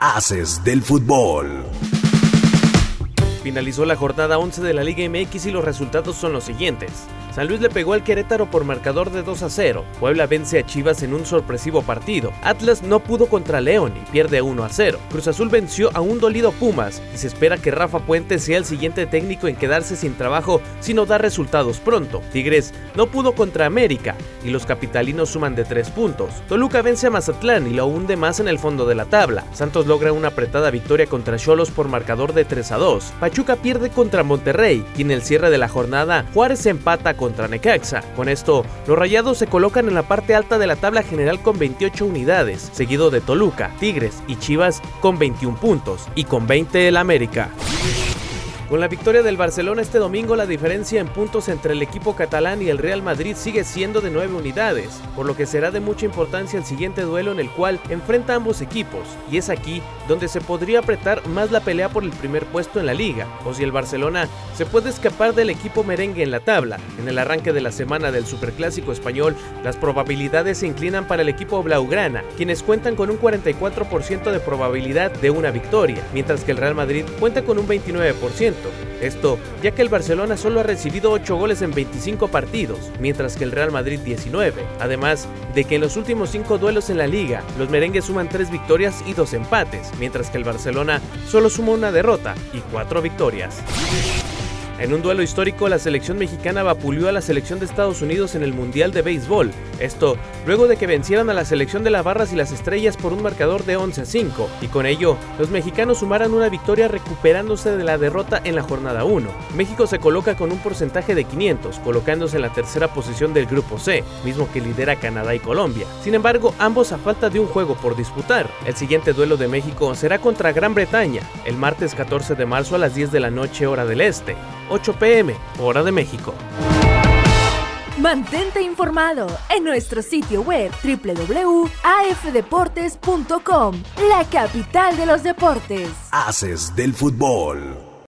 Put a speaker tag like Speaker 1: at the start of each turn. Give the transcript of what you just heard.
Speaker 1: Haces del fútbol.
Speaker 2: Finalizó la jornada 11 de la Liga MX y los resultados son los siguientes. San Luis le pegó al Querétaro por marcador de 2 a 0. Puebla vence a Chivas en un sorpresivo partido. Atlas no pudo contra León y pierde 1 a 0. Cruz Azul venció a un dolido Pumas y se espera que Rafa Puente sea el siguiente técnico en quedarse sin trabajo si no da resultados pronto. Tigres no pudo contra América y los capitalinos suman de 3 puntos. Toluca vence a Mazatlán y lo hunde más en el fondo de la tabla. Santos logra una apretada victoria contra Cholos por marcador de 3 a 2. Pachuca pierde contra Monterrey y en el cierre de la jornada Juárez empata con contra Necaxa. Con esto, los Rayados se colocan en la parte alta de la tabla general con 28 unidades, seguido de Toluca, Tigres y Chivas con 21 puntos y con 20 el América. Con la victoria del Barcelona este domingo, la diferencia en puntos entre el equipo catalán y el Real Madrid sigue siendo de 9 unidades, por lo que será de mucha importancia el siguiente duelo en el cual enfrenta ambos equipos, y es aquí donde se podría apretar más la pelea por el primer puesto en la liga, o si el Barcelona se puede escapar del equipo merengue en la tabla. En el arranque de la semana del Superclásico español, las probabilidades se inclinan para el equipo blaugrana, quienes cuentan con un 44% de probabilidad de una victoria, mientras que el Real Madrid cuenta con un 29%. Esto ya que el Barcelona solo ha recibido 8 goles en 25 partidos, mientras que el Real Madrid 19. Además de que en los últimos 5 duelos en la liga, los merengues suman 3 victorias y 2 empates, mientras que el Barcelona solo suma una derrota y 4 victorias. En un duelo histórico, la selección mexicana vapuleó a la selección de Estados Unidos en el Mundial de Béisbol. Esto luego de que vencieran a la selección de las Barras y las Estrellas por un marcador de 11 a 5. Y con ello, los mexicanos sumaran una victoria recuperándose de la derrota en la jornada 1. México se coloca con un porcentaje de 500, colocándose en la tercera posición del grupo C, mismo que lidera Canadá y Colombia. Sin embargo, ambos a falta de un juego por disputar. El siguiente duelo de México será contra Gran Bretaña, el martes 14 de marzo a las 10 de la noche hora del este. 8 pm, hora de México.
Speaker 3: Mantente informado en nuestro sitio web www.afdeportes.com, la capital de los deportes.
Speaker 1: Haces del fútbol.